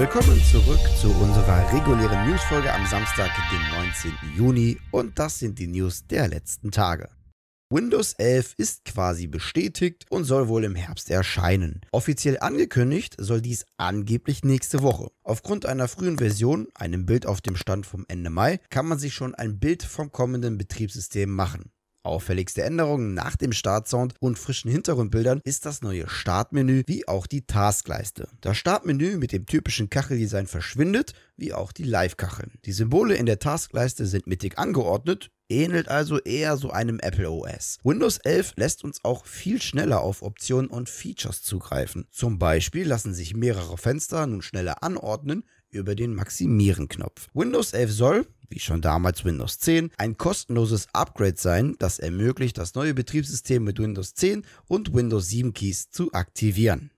Willkommen zurück zu unserer regulären Newsfolge am Samstag, den 19. Juni und das sind die News der letzten Tage. Windows 11 ist quasi bestätigt und soll wohl im Herbst erscheinen. Offiziell angekündigt soll dies angeblich nächste Woche. Aufgrund einer frühen Version, einem Bild auf dem Stand vom Ende Mai, kann man sich schon ein Bild vom kommenden Betriebssystem machen. Auffälligste Änderungen nach dem Startsound und frischen Hintergrundbildern ist das neue Startmenü wie auch die Taskleiste. Das Startmenü mit dem typischen Kacheldesign verschwindet, wie auch die Live-Kacheln. Die Symbole in der Taskleiste sind mittig angeordnet, ähnelt also eher so einem Apple OS. Windows 11 lässt uns auch viel schneller auf Optionen und Features zugreifen. Zum Beispiel lassen sich mehrere Fenster nun schneller anordnen über den Maximieren-Knopf. Windows 11 soll, wie schon damals Windows 10, ein kostenloses Upgrade sein, das ermöglicht, das neue Betriebssystem mit Windows 10 und Windows 7 Keys zu aktivieren.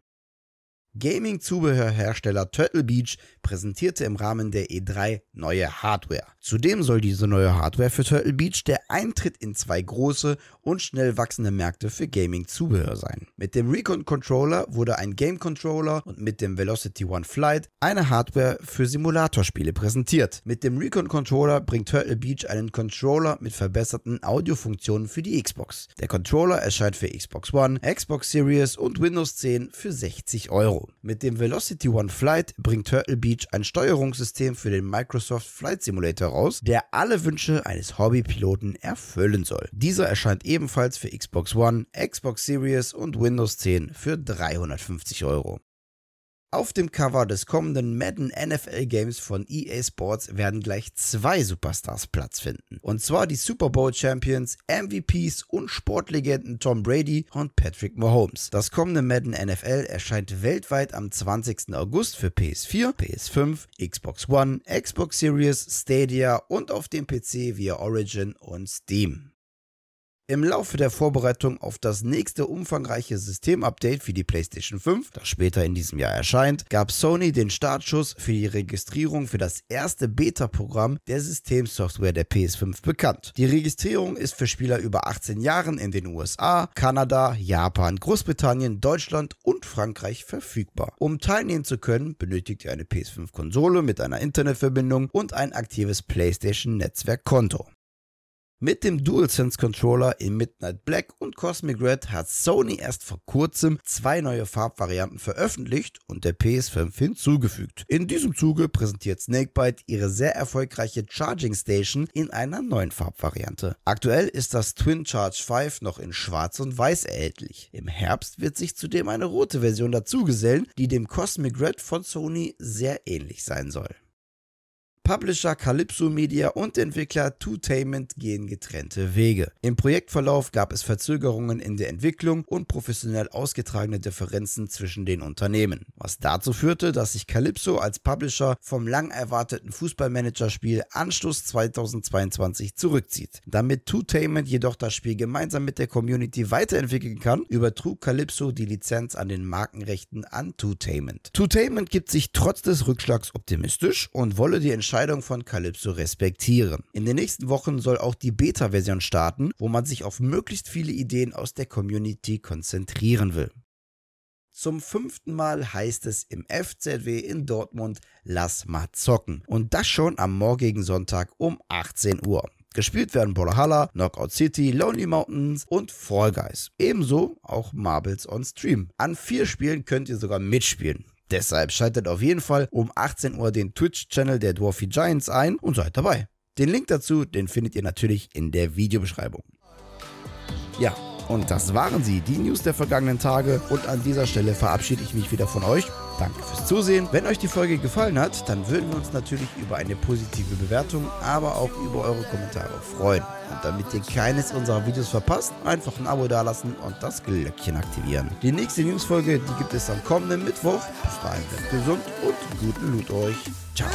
Gaming-Zubehörhersteller Turtle Beach präsentierte im Rahmen der E3 neue Hardware. Zudem soll diese neue Hardware für Turtle Beach der Eintritt in zwei große und schnell wachsende Märkte für Gaming-Zubehör sein. Mit dem Recon Controller wurde ein Game Controller und mit dem Velocity One Flight eine Hardware für Simulatorspiele präsentiert. Mit dem Recon Controller bringt Turtle Beach einen Controller mit verbesserten Audiofunktionen für die Xbox. Der Controller erscheint für Xbox One, Xbox Series und Windows 10 für 60 Euro. Mit dem Velocity One Flight bringt Turtle Beach ein Steuerungssystem für den Microsoft Flight Simulator raus, der alle Wünsche eines Hobbypiloten erfüllen soll. Dieser erscheint ebenfalls für Xbox One, Xbox Series und Windows 10 für 350 Euro. Auf dem Cover des kommenden Madden NFL Games von EA Sports werden gleich zwei Superstars Platz finden. Und zwar die Super Bowl Champions, MVPs und Sportlegenden Tom Brady und Patrick Mahomes. Das kommende Madden NFL erscheint weltweit am 20. August für PS4, PS5, Xbox One, Xbox Series, Stadia und auf dem PC via Origin und Steam. Im Laufe der Vorbereitung auf das nächste umfangreiche Systemupdate für die PlayStation 5, das später in diesem Jahr erscheint, gab Sony den Startschuss für die Registrierung für das erste Beta-Programm der Systemsoftware der PS5 bekannt. Die Registrierung ist für Spieler über 18 Jahren in den USA, Kanada, Japan, Großbritannien, Deutschland und Frankreich verfügbar. Um teilnehmen zu können, benötigt ihr eine PS5-Konsole mit einer Internetverbindung und ein aktives PlayStation-Netzwerkkonto. Mit dem DualSense Controller in Midnight Black und Cosmic Red hat Sony erst vor kurzem zwei neue Farbvarianten veröffentlicht und der PS5 hinzugefügt. In diesem Zuge präsentiert Snakebite ihre sehr erfolgreiche Charging Station in einer neuen Farbvariante. Aktuell ist das Twin Charge 5 noch in schwarz und weiß erhältlich. Im Herbst wird sich zudem eine rote Version dazugesellen, die dem Cosmic Red von Sony sehr ähnlich sein soll. Publisher Calypso Media und Entwickler Tutainment gehen getrennte Wege. Im Projektverlauf gab es Verzögerungen in der Entwicklung und professionell ausgetragene Differenzen zwischen den Unternehmen, was dazu führte, dass sich Calypso als Publisher vom lang erwarteten Fußballmanager-Spiel Anstoß 2022 zurückzieht. Damit Tutainment jedoch das Spiel gemeinsam mit der Community weiterentwickeln kann, übertrug Calypso die Lizenz an den Markenrechten an Tutainment. Tutainment gibt sich trotz des Rückschlags optimistisch und wolle die Entscheidung Entscheidung von Calypso respektieren. In den nächsten Wochen soll auch die Beta-Version starten, wo man sich auf möglichst viele Ideen aus der Community konzentrieren will. Zum fünften Mal heißt es im FZW in Dortmund, lass mal zocken. Und das schon am morgigen Sonntag um 18 Uhr. Gespielt werden Brawlhalla, Knockout City, Lonely Mountains und Fall Guys. Ebenso auch Marbles on Stream. An vier Spielen könnt ihr sogar mitspielen. Deshalb schaltet auf jeden Fall um 18 Uhr den Twitch-Channel der Dwarfy Giants ein und seid dabei. Den Link dazu, den findet ihr natürlich in der Videobeschreibung. Ja, und das waren sie, die News der vergangenen Tage. Und an dieser Stelle verabschiede ich mich wieder von euch. Danke fürs Zusehen. Wenn euch die Folge gefallen hat, dann würden wir uns natürlich über eine positive Bewertung, aber auch über eure Kommentare freuen. Und damit ihr keines unserer Videos verpasst, einfach ein Abo dalassen und das Glöckchen aktivieren. Die nächste Newsfolge, die gibt es am kommenden Mittwoch. Bis dahin bleibt gesund und guten Loot euch. Ciao.